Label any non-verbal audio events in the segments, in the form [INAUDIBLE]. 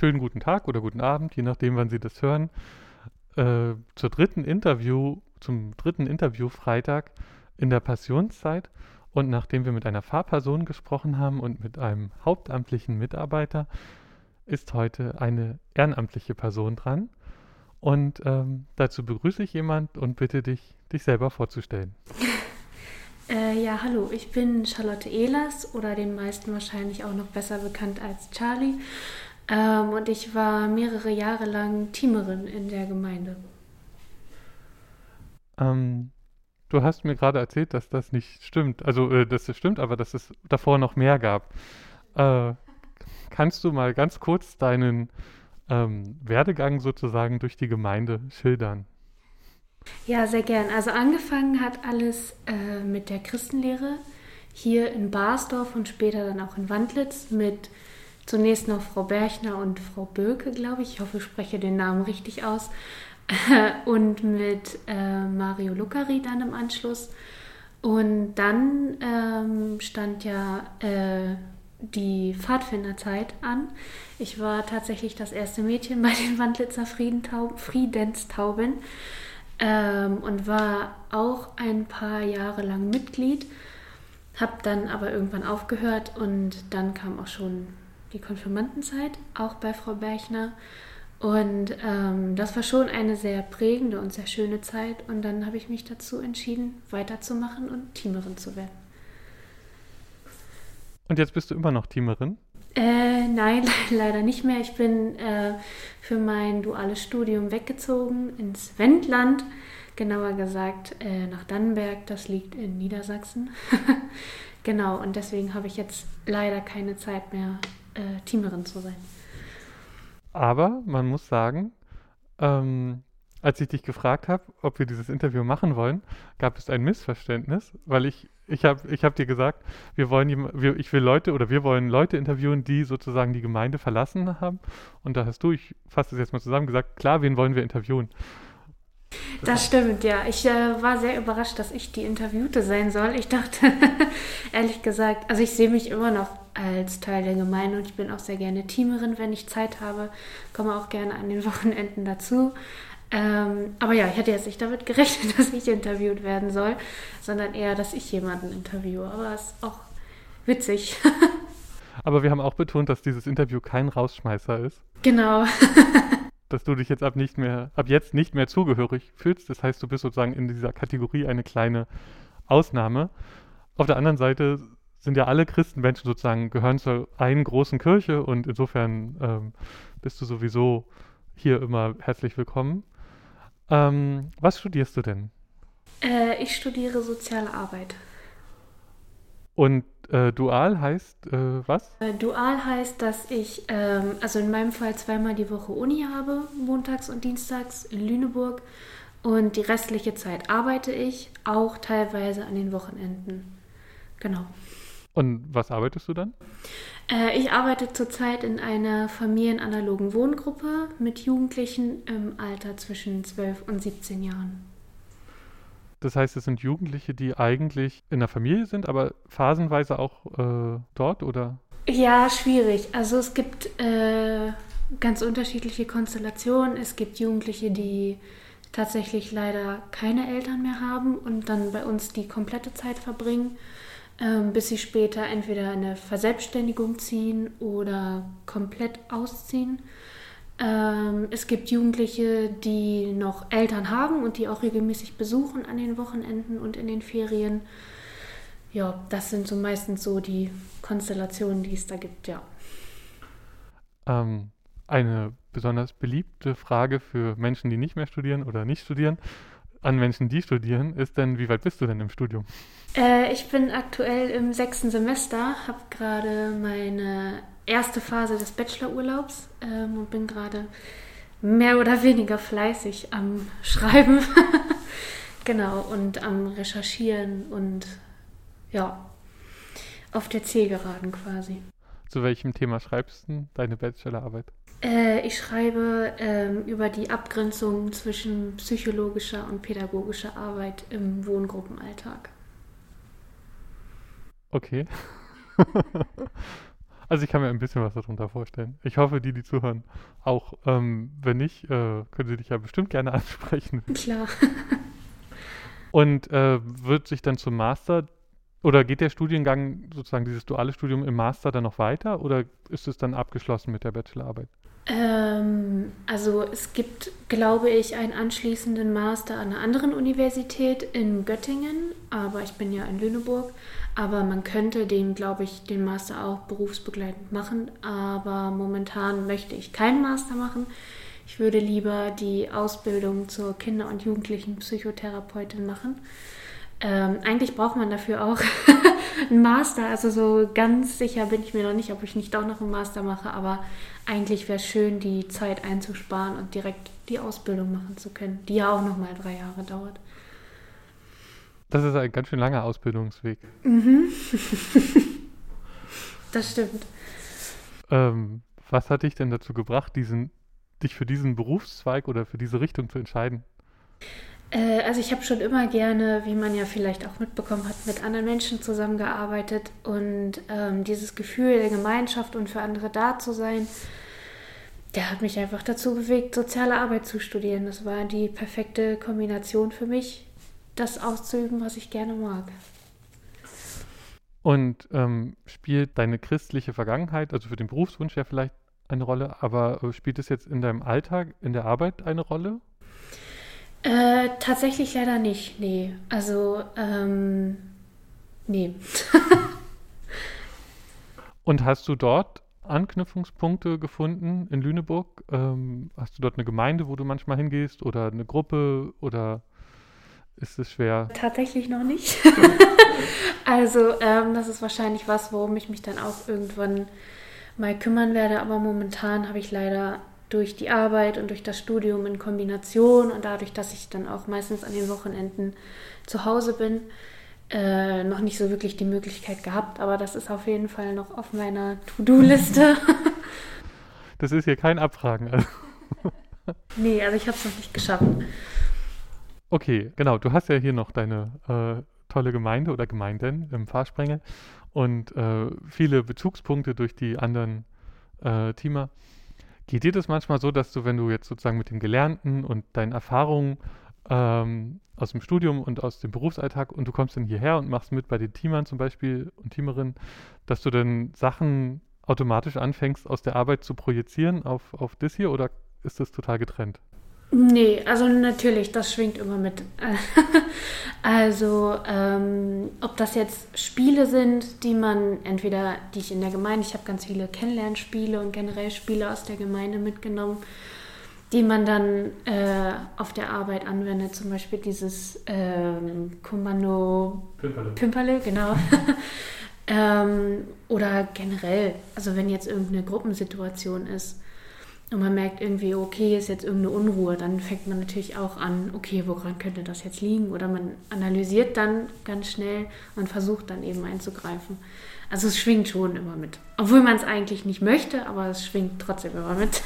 schönen guten Tag oder guten Abend, je nachdem, wann Sie das hören, äh, zur dritten Interview, zum dritten Interview Freitag in der Passionszeit. Und nachdem wir mit einer Fahrperson gesprochen haben und mit einem hauptamtlichen Mitarbeiter, ist heute eine ehrenamtliche Person dran. Und ähm, dazu begrüße ich jemand und bitte dich, dich selber vorzustellen. [LAUGHS] Äh, ja, hallo, ich bin Charlotte Ehlers oder den meisten wahrscheinlich auch noch besser bekannt als Charlie. Ähm, und ich war mehrere Jahre lang Teamerin in der Gemeinde. Ähm, du hast mir gerade erzählt, dass das nicht stimmt. Also, äh, dass es stimmt, aber dass es davor noch mehr gab. Äh, kannst du mal ganz kurz deinen ähm, Werdegang sozusagen durch die Gemeinde schildern? Ja, sehr gern. Also angefangen hat alles äh, mit der Christenlehre hier in Barsdorf und später dann auch in Wandlitz mit zunächst noch Frau Berchner und Frau Böke, glaube ich. Ich hoffe, ich spreche den Namen richtig aus. [LAUGHS] und mit äh, Mario Luccari dann im Anschluss. Und dann ähm, stand ja äh, die Pfadfinderzeit an. Ich war tatsächlich das erste Mädchen bei den Wandlitzer Friedenstauben ähm, und war auch ein paar Jahre lang Mitglied, habe dann aber irgendwann aufgehört und dann kam auch schon die Konfirmandenzeit, auch bei Frau Berchner. Und ähm, das war schon eine sehr prägende und sehr schöne Zeit. Und dann habe ich mich dazu entschieden, weiterzumachen und Teamerin zu werden. Und jetzt bist du immer noch Teamerin? Äh, nein, [LAUGHS] leider nicht mehr. Ich bin äh, für mein duales Studium weggezogen ins Wendland, genauer gesagt äh, nach Dannenberg, das liegt in Niedersachsen. [LAUGHS] genau, und deswegen habe ich jetzt leider keine Zeit mehr, äh, Teamerin zu sein. Aber man muss sagen, ähm, als ich dich gefragt habe, ob wir dieses Interview machen wollen, gab es ein Missverständnis, weil ich ich habe ich hab dir gesagt, wir wollen wir, ich will Leute oder wir wollen Leute interviewen, die sozusagen die Gemeinde verlassen haben. Und da hast du, ich fasse es jetzt mal zusammen, gesagt, klar, wen wollen wir interviewen? Das stimmt, ja. Ich äh, war sehr überrascht, dass ich die Interviewte sein soll. Ich dachte, [LAUGHS] ehrlich gesagt, also ich sehe mich immer noch als Teil der Gemeinde und ich bin auch sehr gerne Teamerin, wenn ich Zeit habe. Komme auch gerne an den [LAUGHS] Wochenenden dazu. Ähm, aber ja, ich hatte jetzt nicht damit gerechnet, [LAUGHS] dass ich interviewt werden soll, sondern eher, dass ich jemanden interviewe. Aber es ist auch witzig. [LAUGHS] aber wir haben auch betont, dass dieses Interview kein Rausschmeißer ist. Genau. dass du dich jetzt ab nicht mehr, ab jetzt nicht mehr zugehörig fühlst. Das heißt, du bist sozusagen in dieser Kategorie eine kleine Ausnahme. Auf der anderen Seite sind ja alle Christenmenschen sozusagen, gehören zur einen großen Kirche und insofern ähm, bist du sowieso hier immer herzlich willkommen. Ähm, was studierst du denn? Äh, ich studiere soziale Arbeit. Und äh, dual heißt äh, was? Äh, dual heißt, dass ich, ähm, also in meinem Fall zweimal die Woche Uni habe, montags und dienstags in Lüneburg. Und die restliche Zeit arbeite ich, auch teilweise an den Wochenenden. Genau. Und was arbeitest du dann? Äh, ich arbeite zurzeit in einer familienanalogen Wohngruppe mit Jugendlichen im Alter zwischen 12 und 17 Jahren. Das heißt, es sind Jugendliche, die eigentlich in der Familie sind, aber phasenweise auch äh, dort, oder? Ja, schwierig. Also es gibt äh, ganz unterschiedliche Konstellationen. Es gibt Jugendliche, die tatsächlich leider keine Eltern mehr haben und dann bei uns die komplette Zeit verbringen ähm, bis sie später entweder eine Verselbstständigung ziehen oder komplett ausziehen. Ähm, es gibt Jugendliche, die noch Eltern haben und die auch regelmäßig besuchen an den Wochenenden und in den Ferien. Ja, das sind so meistens so die Konstellationen, die es da gibt, ja. Ähm, eine besonders beliebte Frage für Menschen, die nicht mehr studieren oder nicht studieren an Menschen, die studieren, ist denn, wie weit bist du denn im Studium? Äh, ich bin aktuell im sechsten Semester, habe gerade meine erste Phase des Bachelorurlaubs ähm, und bin gerade mehr oder weniger fleißig am [LAUGHS] Schreiben. genau, und am Recherchieren und ja, auf der Zielgeraden quasi. Zu welchem Thema schreibst du deine Bachelorarbeit? Äh, ich schreibe ähm, über die Abgrenzung zwischen psychologischer und pädagogischer Arbeit im Wohngruppenalltag. Okay. [LAUGHS] Also ich kann mir ein bisschen was darunter vorstellen. Ich hoffe, die, die zuhören, auch. Ähm, wenn nicht, äh, können sie dich ja bestimmt gerne [LAUGHS] ansprechen. Klar. [LAUGHS] Und äh, wird sich dann zum Master oder geht der Studiengang, sozusagen dieses duale Studium im Master dann noch weiter oder ist es dann abgeschlossen mit der Bachelorarbeit? Ähm, also es gibt, glaube ich, einen anschließenden Master an einer anderen Universität in Göttingen, aber ich bin ja in Lüneburg. Aber man könnte den, glaube ich, den Master auch berufsbegleitend machen. Aber momentan möchte ich keinen Master machen. Ich würde lieber die Ausbildung zur Kinder- und Jugendlichen-Psychotherapeutin machen. Ähm, eigentlich braucht man dafür auch einen Master. Also so ganz sicher bin ich mir noch nicht, ob ich nicht auch noch einen Master mache. Aber eigentlich wäre es schön, die Zeit einzusparen und direkt die Ausbildung machen zu können, die ja auch noch mal drei Jahre dauert. Das ist ein ganz schön langer Ausbildungsweg. Mhm. [LAUGHS] das stimmt. Ähm, was hat dich denn dazu gebracht, diesen, dich für diesen Berufszweig oder für diese Richtung zu entscheiden? Äh, also ich habe schon immer gerne, wie man ja vielleicht auch mitbekommen hat, mit anderen Menschen zusammengearbeitet und ähm, dieses Gefühl der Gemeinschaft und für andere da zu sein, der hat mich einfach dazu bewegt, soziale Arbeit zu studieren. Das war die perfekte Kombination für mich, das auszuüben, was ich gerne mag. Und ähm, spielt deine christliche Vergangenheit, also für den Berufswunsch ja vielleicht eine Rolle, aber spielt es jetzt in deinem Alltag, in der Arbeit eine Rolle? Äh, tatsächlich leider nicht, nee. Also, ähm, nee. [LAUGHS] Und hast du dort Anknüpfungspunkte gefunden in Lüneburg? Ähm, hast du dort eine Gemeinde, wo du manchmal hingehst oder eine Gruppe oder ist es schwer? Tatsächlich noch nicht. [LAUGHS] also, ähm, das ist wahrscheinlich was, worum ich mich dann auch irgendwann mal kümmern werde, aber momentan habe ich leider durch die Arbeit und durch das Studium in Kombination und dadurch, dass ich dann auch meistens an den Wochenenden zu Hause bin, äh, noch nicht so wirklich die Möglichkeit gehabt. Aber das ist auf jeden Fall noch auf meiner To-Do-Liste. [LAUGHS] Das ist hier kein Abfragen. Also. [LAUGHS] nee, also ich habe es noch nicht geschafft. Okay, genau. Du hast ja hier noch deine äh, tolle Gemeinde oder Gemeinden im Fahrsprengel und äh, viele Bezugspunkte durch die anderen äh, Teamer. Geht dir das manchmal so, dass du, wenn du jetzt sozusagen mit den Gelernten und deinen Erfahrungen ähm, aus dem Studium und aus dem Berufsalltag und du kommst dann hierher und machst mit bei den Teamern zum Beispiel und Teamerinnen, dass du dann Sachen automatisch anfängst, aus der Arbeit zu projizieren auf, auf das hier oder ist das total getrennt? Nee, also natürlich, das schwingt immer mit. [LAUGHS] also, ähm, ob das jetzt Spiele sind, die man entweder, die ich in der Gemeinde, ich habe ganz viele Kennenlernspiele und generell Spiele aus der Gemeinde mitgenommen, die man dann äh, auf der Arbeit anwendet, zum Beispiel dieses ähm, Kommando Pimperle, Pimperle genau. [LAUGHS] ähm, oder generell, also wenn jetzt irgendeine Gruppensituation ist und man merkt irgendwie, okay, ist jetzt irgendeine Unruhe, dann fängt man natürlich auch an, okay, woran könnte das jetzt liegen? Oder man analysiert dann ganz schnell und versucht dann eben einzugreifen. Also es schwingt schon immer mit. Obwohl man es eigentlich nicht möchte, aber es schwingt trotzdem immer mit.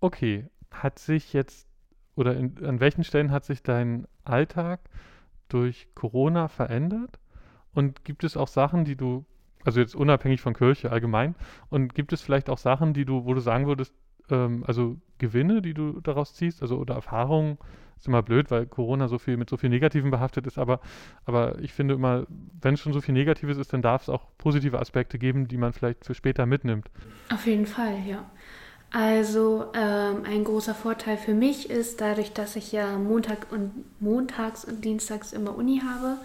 okay, hat sich jetzt oder in, an welchen Stellen hat sich dein Alltag durch Corona verändert? Und gibt es auch Sachen, die du also jetzt unabhängig von Kirche allgemein. Und gibt es vielleicht auch Sachen, die du, wo du sagen würdest, ähm, also Gewinne, die du daraus ziehst, also oder Erfahrungen? Ist immer blöd, weil Corona so viel mit so viel Negativen behaftet ist, aber, aber ich finde immer, wenn es schon so viel Negatives ist, dann darf es auch positive Aspekte geben, die man vielleicht für später mitnimmt. Auf jeden Fall, ja. Also ähm, ein großer Vorteil für mich ist, dadurch, dass ich ja Montag und montags und dienstags immer Uni habe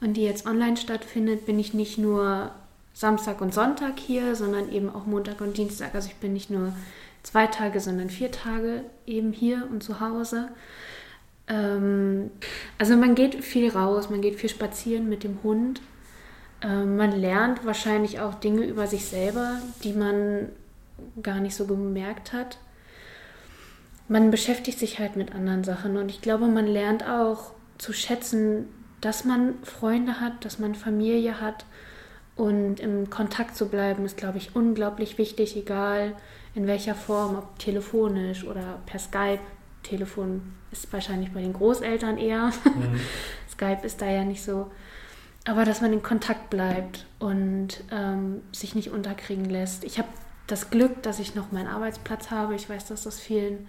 und die jetzt online stattfindet, bin ich nicht nur Samstag und Sonntag hier, sondern eben auch Montag und Dienstag. Also ich bin nicht nur zwei Tage, sondern vier Tage eben hier und zu Hause. Ähm, also man geht viel raus, man geht viel spazieren mit dem Hund. Ähm, man lernt wahrscheinlich auch Dinge über sich selber, die man gar nicht so gemerkt hat. Man beschäftigt sich halt mit anderen Sachen und ich glaube, man lernt auch zu schätzen, dass man Freunde hat, dass man Familie hat und im Kontakt zu bleiben ist, glaube ich, unglaublich wichtig, egal in welcher Form, ob telefonisch oder per Skype. Telefon ist wahrscheinlich bei den Großeltern eher. Mhm. [LAUGHS] Skype ist da ja nicht so. aber dass man in Kontakt bleibt und ähm, sich nicht unterkriegen lässt. Ich habe das Glück, dass ich noch meinen Arbeitsplatz habe. Ich weiß, dass das vielen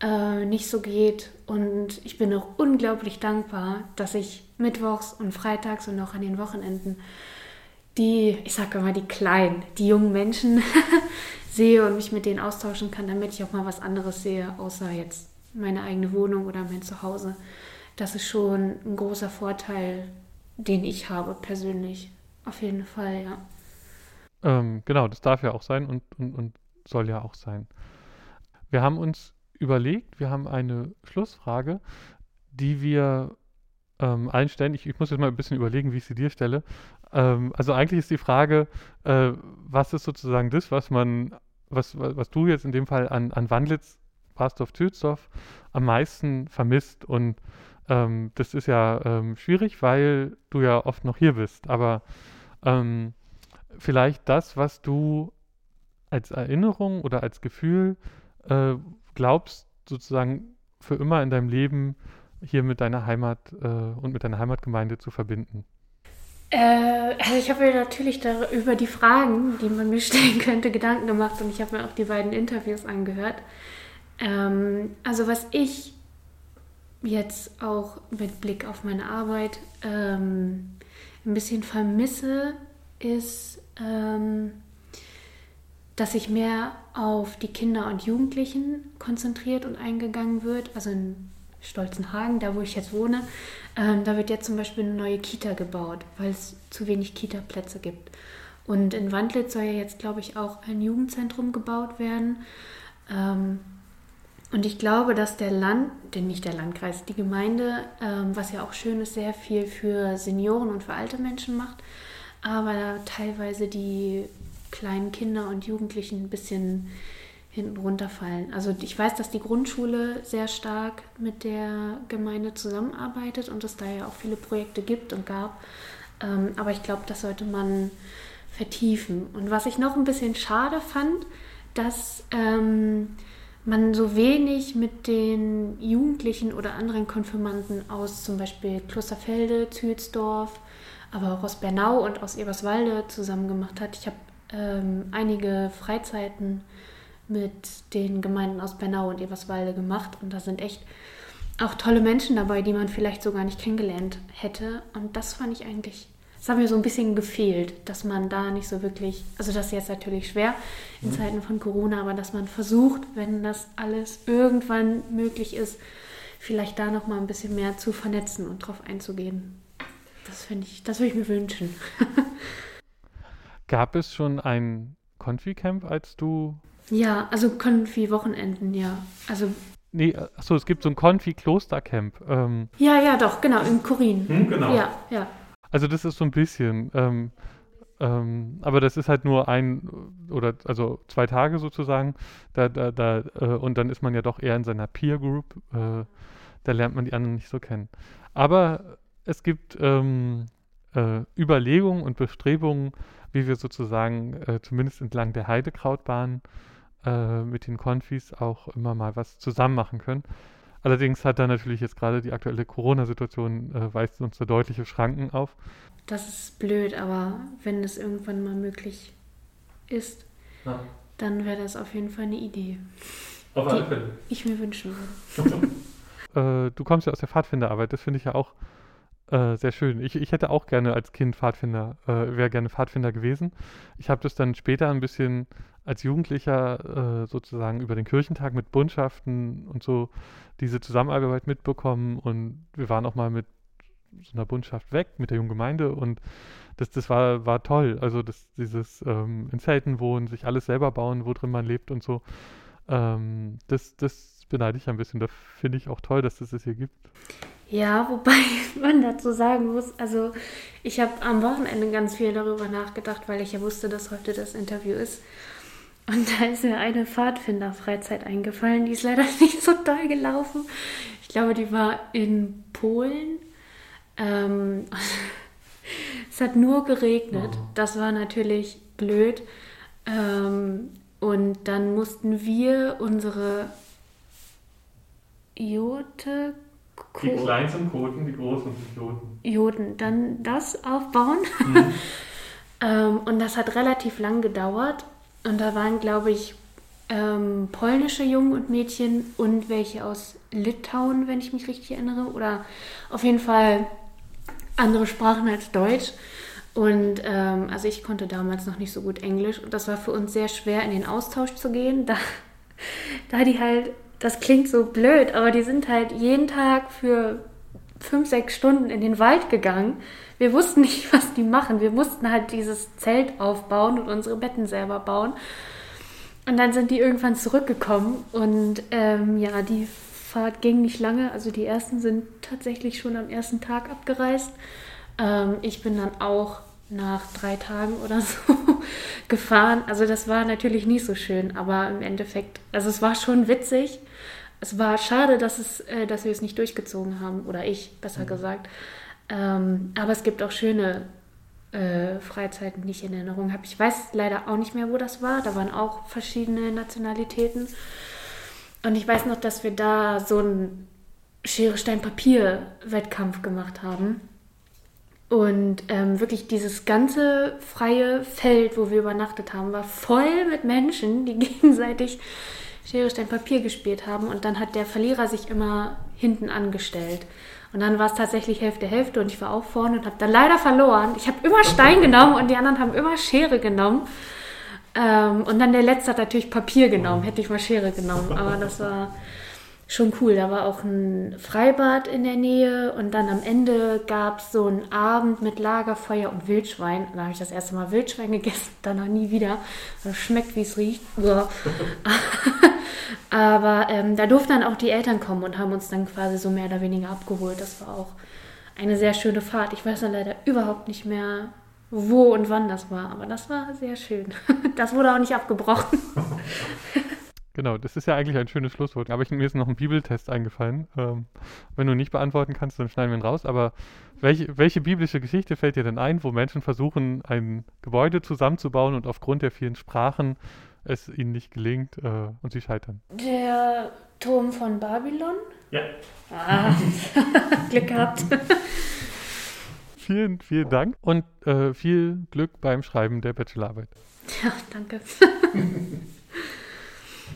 äh, nicht so geht. Und ich bin auch unglaublich dankbar, dass ich mittwochs und freitags und auch an den Wochenenden die, ich sage immer die Kleinen, die jungen Menschen [LAUGHS] sehe und mich mit denen austauschen kann, damit ich auch mal was anderes sehe, außer jetzt meine eigene Wohnung oder mein Zuhause. Das ist schon ein großer Vorteil, den ich habe persönlich. Auf jeden Fall, ja. Ähm, genau, das darf ja auch sein und, und, und soll ja auch sein. Wir haben uns überlegt, wir haben eine Schlussfrage, die wir ähm, einstellen. Ich, ich, muss jetzt mal ein bisschen überlegen, wie ich sie dir stelle. Ähm, also eigentlich ist die Frage, äh, was ist sozusagen das, was man, was, was du jetzt in dem Fall an, an Wandlitz, Bastorf, Tülsdorf am meisten vermisst und ähm, das ist ja ähm, schwierig, weil du ja oft noch hier bist, aber ähm, vielleicht das, was du als Erinnerung oder als Gefühl äh, glaubst, sozusagen für immer in deinem Leben hier mit deiner Heimat äh, und mit deiner Heimatgemeinde zu verbinden? Äh, also ich habe mir natürlich über die Fragen, die man mir [LAUGHS] stellen könnte, Gedanken gemacht und ich habe mir auch die beiden Interviews angehört. Ähm, also was ich jetzt auch mit Blick auf meine Arbeit ähm, ein bisschen vermisse, ist, ähm, dass sich mehr auf die Kinder und Jugendlichen konzentriert und eingegangen wird. Also Stolzenhagen, da wo ich jetzt wohne, ähm, da wird jetzt zum Beispiel eine neue Kita gebaut, weil es zu wenig Kita-Plätze gibt. Und in Wandlitz soll ja jetzt, glaube ich, auch ein Jugendzentrum gebaut werden. Ähm, und ich glaube, dass der Land, denn nicht der Landkreis, die Gemeinde, ähm, was ja auch schön ist, sehr viel für Senioren und für alte Menschen macht, aber teilweise die kleinen Kinder und Jugendlichen ein bisschen hinten runterfallen. Also ich weiß, dass die Grundschule sehr stark mit der Gemeinde zusammenarbeitet und es da ja auch viele Projekte gibt und gab. Ähm, aber ich glaube, das sollte man vertiefen. Und was ich noch ein bisschen schade fand, dass ähm, man so wenig mit den Jugendlichen oder anderen Konfirmanden aus zum Beispiel Klosterfelde, Zülsdorf, aber auch aus Bernau und aus Eberswalde zusammen gemacht hat. Ich habe ähm, einige Freizeiten mit den Gemeinden aus Bernau und Eberswalde gemacht und da sind echt auch tolle Menschen dabei, die man vielleicht so gar nicht kennengelernt hätte. Und das fand ich eigentlich, das hat mir so ein bisschen gefehlt, dass man da nicht so wirklich, also das ist jetzt natürlich schwer in mhm. Zeiten von Corona, aber dass man versucht, wenn das alles irgendwann möglich ist, vielleicht da noch mal ein bisschen mehr zu vernetzen und drauf einzugehen. Das finde ich, das würde ich mir wünschen. [LAUGHS] Gab es schon ein Confi-Camp, als du ja, also Konfi-Wochenenden, ja. Also Nee, achso, es gibt so ein Konfi-Klostercamp. Ähm, ja, ja, doch, genau, in Korin. Hm, genau. Ja, ja. Also das ist so ein bisschen, ähm, ähm, aber das ist halt nur ein oder also zwei Tage sozusagen. Da, da, da, äh, und dann ist man ja doch eher in seiner Peer Group. Äh, da lernt man die anderen nicht so kennen. Aber es gibt ähm, äh, Überlegungen und Bestrebungen, wie wir sozusagen äh, zumindest entlang der Heidekrautbahn äh, mit den Konfis auch immer mal was zusammen machen können. Allerdings hat da natürlich jetzt gerade die aktuelle Corona-Situation, äh, weist uns da deutliche Schranken auf. Das ist blöd, aber wenn es irgendwann mal möglich ist, ja. dann wäre das auf jeden Fall eine Idee. Auf alle Fälle. Ich mir wünschen würde. [LAUGHS] äh, du kommst ja aus der Pfadfinderarbeit, das finde ich ja auch äh, sehr schön. Ich, ich hätte auch gerne als Kind Pfadfinder, äh, wäre gerne Pfadfinder gewesen. Ich habe das dann später ein bisschen als Jugendlicher äh, sozusagen über den Kirchentag mit Bundschaften und so diese Zusammenarbeit mitbekommen und wir waren auch mal mit so einer Bundschaft weg mit der jungen Gemeinde und das, das war, war toll. Also das, dieses ähm, in Zelten wohnen, sich alles selber bauen, wo drin man lebt und so. Ähm, das, das beneide ich ein bisschen. Da finde ich auch toll, dass es das hier gibt. Ja, wobei [LAUGHS] man dazu sagen muss, also ich habe am Wochenende ganz viel darüber nachgedacht, weil ich ja wusste, dass heute das Interview ist. Und da ist mir eine Pfadfinder-Freizeit eingefallen, die ist leider [LAUGHS] nicht so toll gelaufen. Ich glaube, die war in Polen. Ähm, [LAUGHS] es hat nur geregnet. Das war natürlich blöd. Ähm, und dann mussten wir unsere Jote die kleinen sind Koten, die großen sind Joden. Joden. Dann das aufbauen. Mhm. [LAUGHS] ähm, und das hat relativ lang gedauert. Und da waren, glaube ich, ähm, polnische Jungen und Mädchen und welche aus Litauen, wenn ich mich richtig erinnere. Oder auf jeden Fall andere Sprachen als Deutsch. Und ähm, also ich konnte damals noch nicht so gut Englisch und das war für uns sehr schwer, in den Austausch zu gehen, [LAUGHS] da, da die halt, das klingt so blöd, aber die sind halt jeden Tag für fünf, sechs Stunden in den Wald gegangen. Wir wussten [LAUGHS] nicht, was die machen. Wir mussten halt dieses Zelt aufbauen und unsere Betten selber bauen. Und dann sind die irgendwann zurückgekommen und ähm, ja, die Fahrt ging nicht lange. Also die ersten sind tatsächlich schon am ersten Tag abgereist. Ähm, ich bin dann auch nach drei Tagen oder [LAUGHS] so gefahren. Also das war natürlich nicht so schön, aber im Endeffekt, also es war schon witzig. Es war schade, dass, es, äh, dass wir es nicht durchgezogen haben, oder ich, besser mhm. gesagt. Ähm, aber es gibt auch schöne äh, Freizeiten, die ich in Erinnerung habe. Ich weiß leider auch nicht mehr, wo das war. Da waren auch verschiedene Nationalitäten. Und ich weiß noch, dass wir da so einen Schere, Stein, Papier-Wettkampf gemacht haben. Und ähm, wirklich dieses ganze freie Feld, wo wir übernachtet haben, war voll mit Menschen, die [LAUGHS] gegenseitig Schere, Stein, Papier gespielt haben. Und dann hat der Verlierer sich immer hinten angestellt. Und dann war es tatsächlich Hälfte, Hälfte und ich war auch vorne und habe dann leider verloren. Ich habe immer Stein genommen und die anderen haben immer Schere genommen. Ähm, und dann der Letzte hat natürlich Papier genommen, hätte ich mal Schere genommen. Aber das war schon cool. Da war auch ein Freibad in der Nähe und dann am Ende gab es so einen Abend mit Lagerfeuer und Wildschwein. Da habe ich das erste Mal Wildschwein gegessen, [LAUGHS] dann noch nie wieder. Das schmeckt, wie es riecht. [LAUGHS] Aber ähm, da durften dann auch die Eltern kommen und haben uns dann quasi so mehr oder weniger abgeholt. Das war auch eine sehr schöne Fahrt. Ich weiß dann leider überhaupt nicht mehr, wo und wann das war, aber das war sehr schön. [LAUGHS] Das wurde auch nicht abgebrochen. Genau, das ist ja eigentlich ein schönes Schlusswort. Aber ich, mir ist noch ein Bibeltest eingefallen. Ähm, wenn du nicht beantworten kannst, dann schneiden wir ihn raus. Aber welche, welche biblische Geschichte fällt dir denn ein, wo Menschen versuchen, ein Gebäude zusammenzubauen und aufgrund der vielen Sprachen es ihnen nicht gelingt äh, und sie scheitern? Der Turm von Babylon? Ja. Ah, [LAUGHS] Glück gehabt. [LAUGHS] vielen, vielen Dank und äh, viel Glück beim Schreiben der Bachelorarbeit. Ja, danke. [LAUGHS]